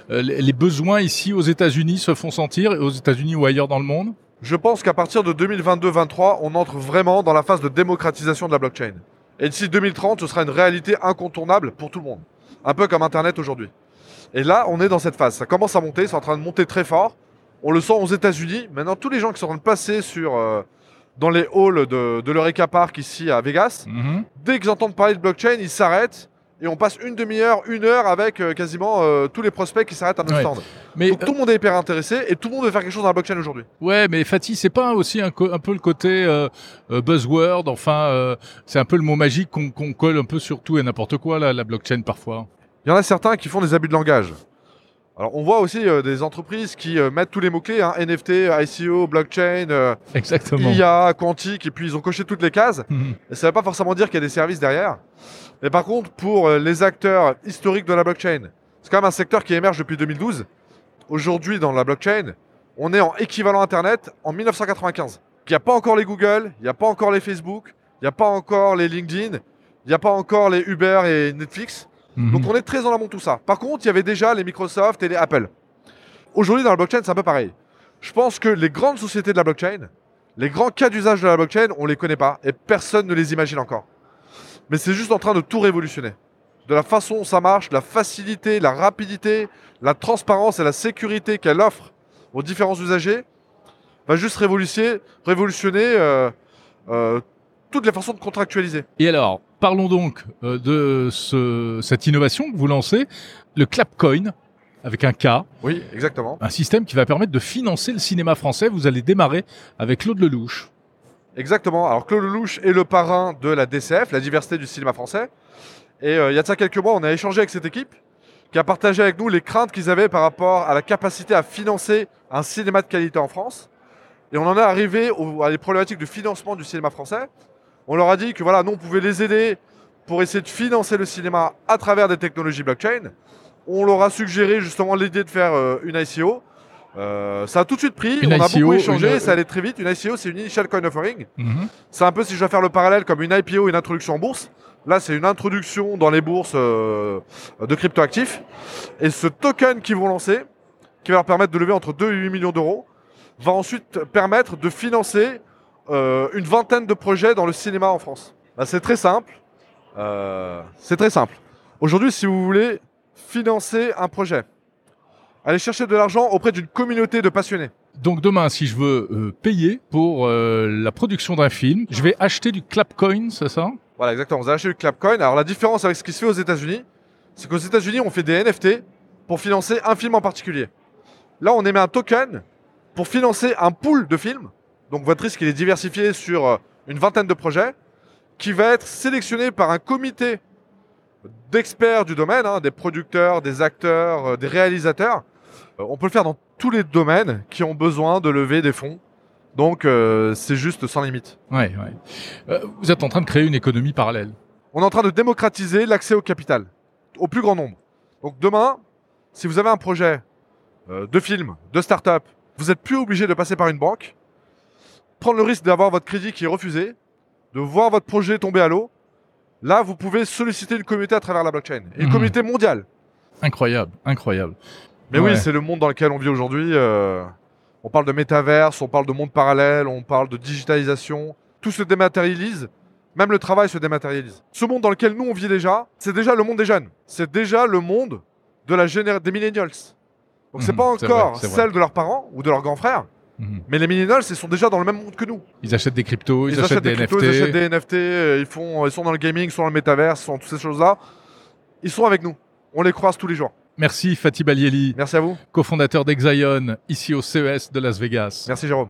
les, les besoins ici aux États-Unis se font sentir, aux États-Unis ou ailleurs dans le monde? Je pense qu'à partir de 2022-23, on entre vraiment dans la phase de démocratisation de la blockchain. Et d'ici 2030, ce sera une réalité incontournable pour tout le monde. Un peu comme Internet aujourd'hui. Et là, on est dans cette phase. Ça commence à monter, c'est en train de monter très fort. On le sent aux États-Unis. Maintenant, tous les gens qui sont en train de passer sur, euh, dans les halls de, de l'Eureka Park ici à Vegas, Mhm. dès qu'ils entendent parler de blockchain, ils s'arrêtent et on passe une demi-heure, une heure avec euh, quasiment euh, tous les prospects qui s'arrêtent à notre Ouais. stand. Mais Donc tout le monde est hyper intéressé et tout le monde veut faire quelque chose dans la blockchain aujourd'hui. Ouais, mais Fatih, c'est pas aussi un, peu le côté euh, buzzword. Enfin, c'est un peu le mot magique qu'on qu'on colle un peu sur tout et n'importe quoi là, la blockchain parfois. Il y en a certains qui font des abus de langage. Alors on voit aussi euh, des entreprises qui euh, mettent tous les mots-clés, hein, NFT, ICO, blockchain, euh, Exactement. IA, quantique, et puis ils ont coché toutes les cases. Mhm. Et ça ne veut pas forcément dire qu'il y a des services derrière. Mais par contre, pour les acteurs historiques de la blockchain, c'est quand même un secteur qui émerge depuis 2012. Aujourd'hui, dans la blockchain, on est en équivalent Internet en 1995. Il n'y a pas encore les Google, il n'y a pas encore les Facebook, il n'y a pas encore les LinkedIn, il n'y a pas encore les Uber et Netflix. Mhm. Donc on est très en amont de tout ça. Par contre, il y avait déjà les Microsoft et les Apple. Aujourd'hui, dans la blockchain, c'est un peu pareil. Je pense que les grandes sociétés de la blockchain, les grands cas d'usage de la blockchain, on les connaît pas et personne ne les imagine encore. Mais c'est juste en train de tout révolutionner. De la façon dont ça marche, la facilité, la rapidité, la transparence et la sécurité qu'elle offre aux différents usagers va juste révolutionner, révolutionner euh, euh, toutes les façons de contractualiser. Et alors, parlons donc euh, de ce- cette innovation que vous lancez, le Clapcoin, avec un K, Oui, exactement. un système qui va permettre de financer le cinéma français. Vous allez démarrer avec Claude Lelouch. Exactement. Alors Claude Lelouch est le parrain de la DCF, la diversité du cinéma français. Et euh, il y a de ça quelques mois, on a échangé avec cette équipe qui a partagé avec nous les craintes qu'ils avaient par rapport à la capacité à financer un cinéma de qualité en France. Et on en est arrivé à les problématiques de financement du cinéma français. On leur a dit que voilà, nous on pouvait les aider pour essayer de financer le cinéma à travers des technologies blockchain. On leur a suggéré justement l'idée de faire euh, une ICO. Euh, ça a tout de suite pris, Une on a ICO, beaucoup échangé, une- ça allait très vite. Une ICO, c'est une Initial Coin Offering. Mhm. C'est un peu si je dois faire le parallèle comme une IPO, une introduction en bourse. Là, c'est une introduction dans les bourses euh, de cryptoactifs. Et ce token qu'ils vont lancer, qui va leur permettre de lever entre 2 et 8 millions d'euros, va ensuite permettre de financer euh, une vingtaine de projets dans le cinéma en France. Bah, c'est très simple. Euh, c'est très simple. Aujourd'hui, si vous voulez financer un projet, allez chercher de l'argent auprès d'une communauté de passionnés. Donc demain, si je veux euh, payer pour euh, la production d'un film, je vais acheter du Clapcoin, c'est ça? Voilà, exactement. Vous avez acheté du Clapcoin. Alors la différence avec ce qui se fait aux États-Unis, c'est qu'aux États-Unis, on fait des NFT pour financer un film en particulier. Là, on émet un token pour financer un pool de films. Donc votre risque, il est diversifié sur euh, une vingtaine de projets qui va être sélectionné par un comité d'experts du domaine, hein, des producteurs, des acteurs, euh, des réalisateurs. Euh, on peut le faire dans tous les domaines qui ont besoin de lever des fonds. Donc euh, c'est juste sans limite. Ouais, ouais. Vous êtes en train de créer une économie parallèle. On est en train de démocratiser l'accès au capital au plus grand nombre. Donc demain, si vous avez un projet de film, de start-up, vous n'êtes plus obligé de passer par une banque, prendre le risque d'avoir votre crédit qui est refusé, de voir votre projet tomber à l'eau. Là, vous pouvez solliciter une communauté à travers la blockchain. Et une Mhm. communauté mondiale. Incroyable, incroyable. Mais Ouais. oui, c'est le monde dans lequel on vit aujourd'hui. euh, on parle de métaverse, on parle de monde parallèle, on parle de digitalisation. Tout se dématérialise. Même le travail se dématérialise. Ce monde dans lequel nous on vit déjà, c'est déjà le monde des jeunes. C'est déjà le monde de la génération des millennials. Donc c'est Mhm, pas encore celle de leurs parents ou de leurs grands frères, Mhm. mais les millennials, ils sont déjà dans le même monde que nous. Ils achètent des cryptos, ils, achètent, des, cryptos, NFT. ils achètent des NFT, euh, ils, font, ils sont dans le gaming, ils sont dans le métaverse, ils sont dans toutes ces choses-là. Ils sont avec nous. On les croise tous les jours. Merci Fatih Balieli, Merci à vous. cofondateur d'Exion, ici au CES de Las Vegas. Merci Jérôme.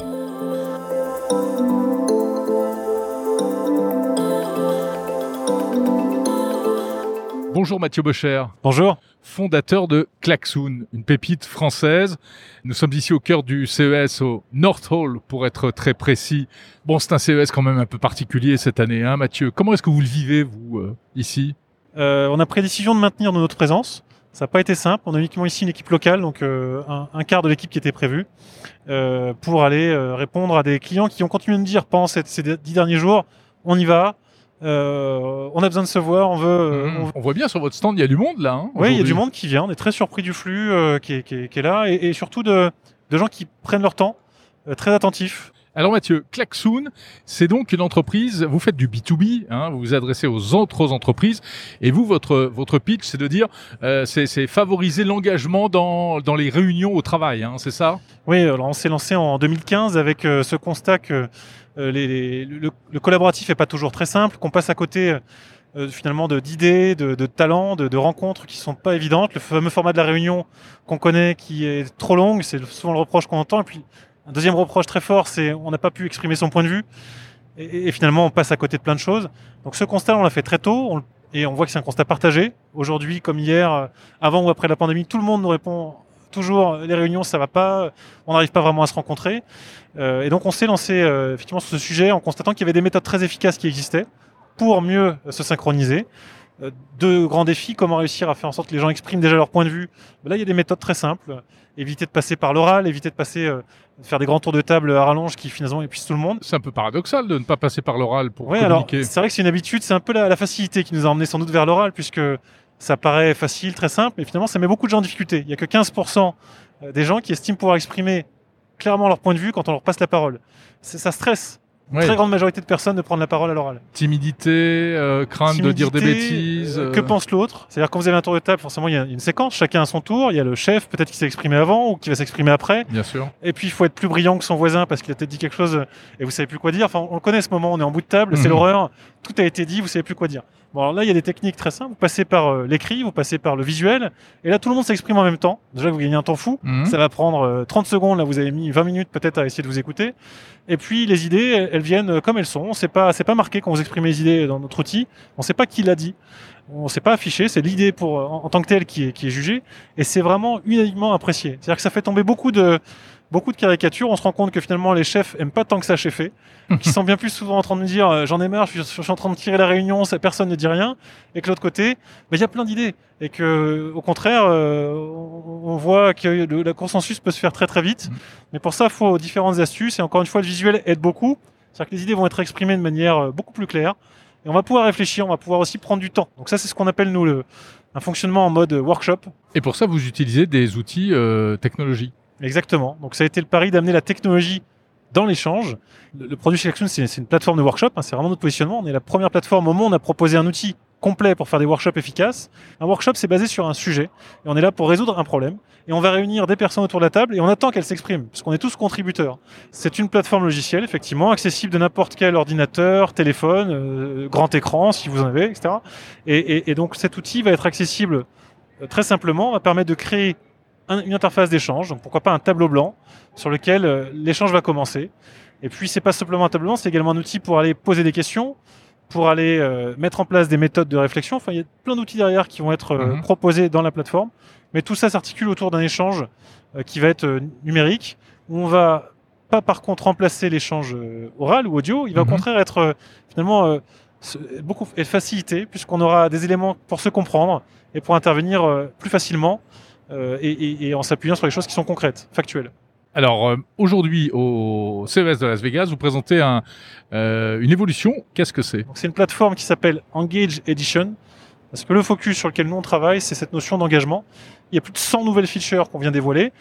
Bonjour Mathieu Bocher, Bonjour. Fondateur de Klaxoon, une pépite française. Nous sommes ici au cœur du CES au North Hall pour être très précis. Bon, c'est un CES quand même un peu particulier cette année, hein Mathieu. Comment est-ce que vous le vivez, vous, euh, ici? Euh, on a pris décision de maintenir notre présence. Ça n'a pas été simple. On a uniquement ici une équipe locale, donc euh, un, quart de l'équipe qui était prévue, pour aller répondre à des clients qui ont continué de me dire pendant ces dix derniers jours, on y va, euh, on a besoin de se voir, on veut... euh, Mhm. on veut- On voit bien sur votre stand, il y a du monde là. hein, Oui, il y a du monde qui vient. On est très surpris du flux euh, qui, est, qui est- qui est là, et, et surtout de, de gens qui prennent leur temps, euh, très attentifs. Alors Mathieu, Klaxoon, c'est donc une entreprise, vous faites du B2B, hein, vous vous adressez aux autres entreprises, et vous, votre, votre pitch, c'est de dire, euh, c'est c'est favoriser l'engagement dans, dans les réunions au travail, hein, c'est ça? Oui, alors on s'est lancé en 2015 avec euh, ce constat que les- le, collaboratif est pas toujours très simple, qu'on passe à côté euh, finalement de- d'idées, de, talents, de, rencontres qui sont pas évidentes. Le fameux format de la réunion qu'on connaît qui est trop longue, c'est souvent le reproche qu'on entend. Et puis un deuxième reproche très fort, c'est on n'a pas pu exprimer son point de vue. Et, finalement, on passe à côté de plein de choses. Donc ce constat, on l'a fait très tôt. et on voit que c'est un constat partagé. Aujourd'hui, comme hier, euh, avant ou après la pandémie, tout le monde nous répond toujours les réunions, ça va pas, on n'arrive pas vraiment à se rencontrer. Euh, et donc on s'est lancé euh, effectivement sur ce sujet en constatant qu'il y avait des méthodes très efficaces qui existaient pour mieux se synchroniser. Euh, deux grands défis, comment réussir à faire en sorte que les gens expriment déjà leur point de vue. Ben là, il y a des méthodes très simples. Éviter de passer par l'oral, éviter de passer, euh, de faire des grands tours de table à rallonge qui finalement épuisent tout le monde. C'est un peu paradoxal de ne pas passer par l'oral pour Ouais, alors communiquer. c'est vrai que c'est une habitude, c'est un peu la, la facilité qui nous a emmené sans doute vers l'oral, puisque ça paraît facile, très simple, mais finalement ça met beaucoup de gens en difficulté. Il y a que 15% des gens qui estiment pouvoir exprimer clairement leur point de vue quand on leur passe la parole. C'est- Ça stresse Ouais. très grande majorité de personnes de prendre la parole à l'oral. Timidité, euh, crainte de dire des bêtises. euh, euh, Que pense l'autre? C'est-à-dire quand vous avez un tour de table, forcément il y a une séquence, chacun à son tour. Il y a le chef peut-être qui s'est exprimé avant ou qui va s'exprimer après. Bien sûr. Et puis il faut être plus brillant que son voisin parce qu'il a peut-être dit quelque chose et vous savez plus quoi dire. Enfin, on le connaît ce moment, on est en bout de table, c'est Mhm. l'horreur. Tout a été dit, vous savez plus quoi dire. Bon, alors là il y a des techniques très simples. Vous passez par euh, l'écrit, vous passez par le visuel, et là tout le monde s'exprime en même temps. Déjà vous gagnez un temps fou. Mhm. Ça va prendre euh, 30 secondes. Là vous avez mis 20 minutes peut-être à essayer de vous écouter. Et puis les idées, elles, elles viennent euh, comme elles sont. On sait pas, c'est pas marqué quand vous exprimez les idées dans notre outil. On sait pas qui l'a dit. On sait pas affiché. C'est l'idée pour euh, en, en tant que telle qui est, qui est jugée. Et c'est vraiment unanimement apprécié. C'est-à-dire que ça fait tomber beaucoup de beaucoup de caricatures. On se rend compte que finalement les chefs aiment pas tant que ça cheffer. qui [laughs] sont bien plus souvent en train de dire euh, j'en ai marre, je suis, je suis en train de tirer la réunion, ça, personne ne dit rien. Et que l'autre côté, bah, il y a plein d'idées. Et que au contraire, euh, on, voit que le, le consensus peut se faire très très vite. Mhm. Mais pour ça, il faut différentes astuces. Et encore une fois, le visuel aide beaucoup. C'est-à-dire que les idées vont être exprimées de manière euh, beaucoup plus claire. Et on va pouvoir réfléchir, on va pouvoir aussi prendre du temps. Donc ça, c'est ce qu'on appelle nous le, un fonctionnement en mode workshop. Et pour ça, vous utilisez des outils euh, technologiques. Exactement. Donc ça a été le pari d'amener la technologie dans l'échange. Le, le produit chez Action, c'est une plateforme de workshop. hein, c'est vraiment notre positionnement. On est la première plateforme au monde. On a proposé un outil complet pour faire des workshops efficaces. Un workshop, c'est basé sur un sujet. Et on est là pour résoudre un problème. Et on va réunir des personnes autour de la table et on attend qu'elles s'expriment, parce qu'on est tous contributeurs. C'est une plateforme logicielle, effectivement, accessible de n'importe quel ordinateur, téléphone, euh, grand écran, si vous en avez, etc. Et, et- et donc cet outil va être accessible euh, très simplement, va permettre de créer un- une interface d'échange, donc pourquoi pas un tableau blanc sur lequel euh, l'échange va commencer. Et puis c'est pas simplement un tableau blanc, c'est également un outil pour aller poser des questions, pour aller euh, mettre en place des méthodes de réflexion. Enfin, il y a plein d'outils derrière qui vont être euh, Mhm. proposés dans la plateforme, mais tout ça s'articule autour d'un échange qui va être numérique, où on va pas par contre remplacer l'échange oral ou audio, il va Mhm. au contraire être finalement beaucoup facilité puisqu'on aura des éléments pour se comprendre et pour intervenir plus facilement euh, et, et- et en s'appuyant sur les choses qui sont concrètes, factuelles. Alors, euh, aujourd'hui, au CES de Las Vegas, vous présentez un, euh, une évolution. Qu'est-ce que c'est? C'est une plateforme qui s'appelle Engage Edition. Parce que le focus sur lequel nous on travaille, c'est cette notion d'engagement. Il y a plus de 100 nouvelles features qu'on vient dévoiler.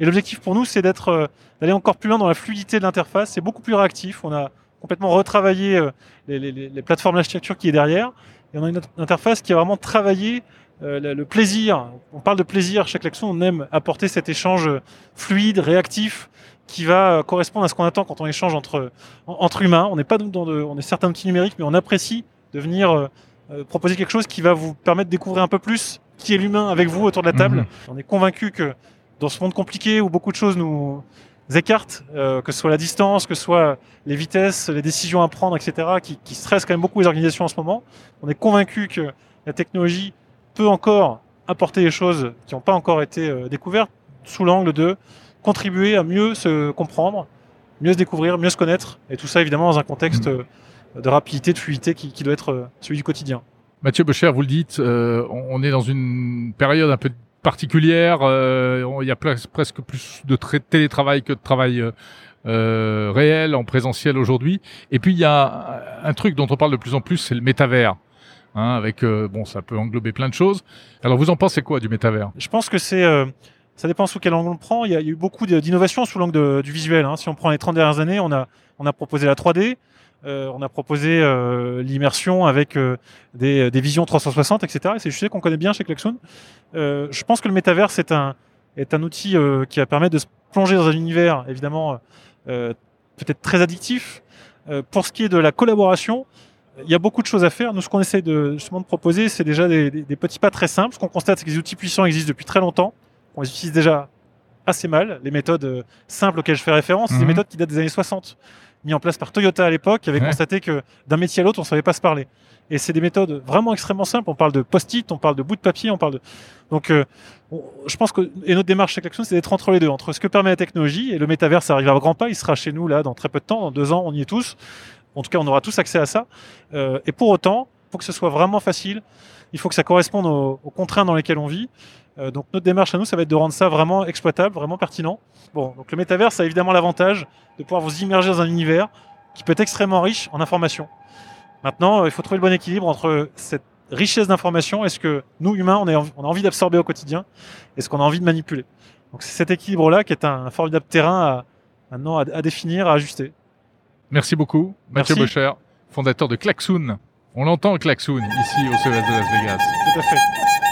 Et l'objectif pour nous, c'est d'être, d'aller encore plus loin dans la fluidité de l'interface. C'est beaucoup plus réactif. On a complètement retravaillé les, les- plateformes d'architecture qui est derrière. Et on a une int- interface qui a vraiment travaillé euh, le, plaisir. On parle de plaisir chez Klaxon. On aime apporter cet échange fluide, réactif, qui va euh, correspondre à ce qu'on attend quand on échange entre, en- entre humains. On n'est pas dans de, on est certes un outil numérique, mais on apprécie de venir euh, proposer quelque chose qui va vous permettre de découvrir un peu plus qui est l'humain avec vous autour de la table. Mhm. On est convaincu que dans ce monde compliqué où beaucoup de choses nous écartent, euh, que ce soit la distance, que ce soit les vitesses, les décisions à prendre, etc., qui, qui stressent quand même beaucoup les organisations en ce moment, on est convaincu que la technologie peut encore apporter des choses qui n'ont pas encore été euh, découvertes sous l'angle de contribuer à mieux se comprendre, mieux se découvrir, mieux se connaître, et tout ça évidemment dans un contexte euh, de rapidité, de fluidité qui, qui doit être euh, celui du quotidien. Mathieu Bocher, vous le dites, euh, on est dans une période un peu particulière. euh, Il y a pres- presque plus de tra- télétravail que de travail euh, réel en présentiel aujourd'hui. Et puis il y a un truc dont on parle de plus en plus, c'est le métavers. Hein, avec euh, bon, ça peut englober plein de choses. Alors vous en pensez quoi du métavers? Je pense que c'est, euh, ça dépend sous quel angle on le prend. Il y a, eu beaucoup d'innovations sous l'angle du visuel. hein. Si on prend les 30 dernières années, on a, on a proposé la 3D, euh, on a proposé l'immersion avec des, visions 360, etc. Et c'est je sais qu'on connaît bien chez Klaxon. Je pense que le métavers c'est un, est un outil qui va permettre de se plonger dans un univers évidemment peut-être très addictif. Pour ce qui est de la collaboration, il y a beaucoup de choses à faire. Nous, ce qu'on essaie de, justement de proposer, c'est déjà des, des- des petits pas très simples. Ce qu'on constate, c'est que les outils puissants existent depuis très longtemps. On les utilise déjà assez mal. Les méthodes euh, simples auxquelles je fais référence, c'est des Mhm. méthodes qui datent des années 60. mis en place par Toyota à l'époque, qui avait Ouais. constaté que d'un métier à l'autre, on ne savait pas se parler. Et c'est des méthodes vraiment extrêmement simples. On parle de post-it, on parle de bout de papier, on parle de. Donc, euh, on- je pense que et notre démarche chez Klaxon, c'est d'être entre les deux, entre ce que permet la technologie et le métavers arrive à grands pas. Il sera chez nous là dans très peu de temps, dans deux ans, on y est tous. En tout cas, on aura tous accès à ça. Euh, et pour autant, pour que ce soit vraiment facile, il faut que ça corresponde aux, contraintes dans lesquelles on vit. Euh, donc notre démarche à nous, ça va être de rendre ça vraiment exploitable, vraiment pertinent. Bon, donc le métavers, ça a évidemment l'avantage de pouvoir vous immerger dans un univers qui peut être extrêmement riche en informations. Maintenant, euh, il faut trouver le bon équilibre entre cette richesse d'informations et ce que nous, humains, on, a envie d'absorber au quotidien et ce qu'on a envie de manipuler. Donc c'est cet équilibre-là qui est un, formidable terrain à, à définir, à ajuster. Merci beaucoup, Mathieu. Bocher, fondateur de Klaxoon. On l'entend Klaxoon ici au CES de Las Vegas. Tout à fait.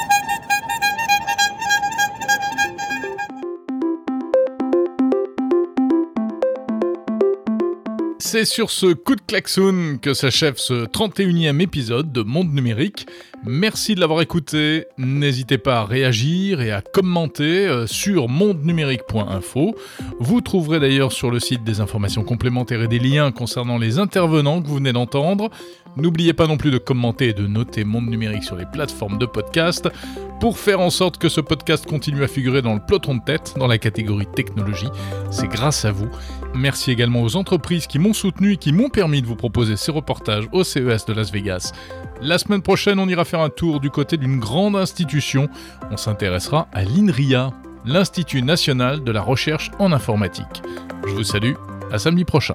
C'est sur ce coup de klaxon que s'achève ce 31e épisode de Monde Numérique. Merci de l'avoir écouté. N'hésitez pas à réagir et à commenter euh, sur mondenumérique.info. Vous trouverez d'ailleurs sur le site des informations complémentaires et des liens concernant les intervenants que vous venez d'entendre. N'oubliez pas non plus de commenter et de noter Monde Numérique sur les plateformes de podcast pour faire en sorte que ce podcast continue à figurer dans le peloton de tête dans la catégorie technologie. C'est grâce à vous. Merci également aux entreprises qui m'ont soutenu et qui m'ont permis de vous proposer ces reportages au CES de Las Vegas. La semaine prochaine, on ira faire un tour du côté d'une grande institution. On s'intéressera à l'INRIA, l'Institut national de la recherche en informatique. Je vous salue, à samedi prochain.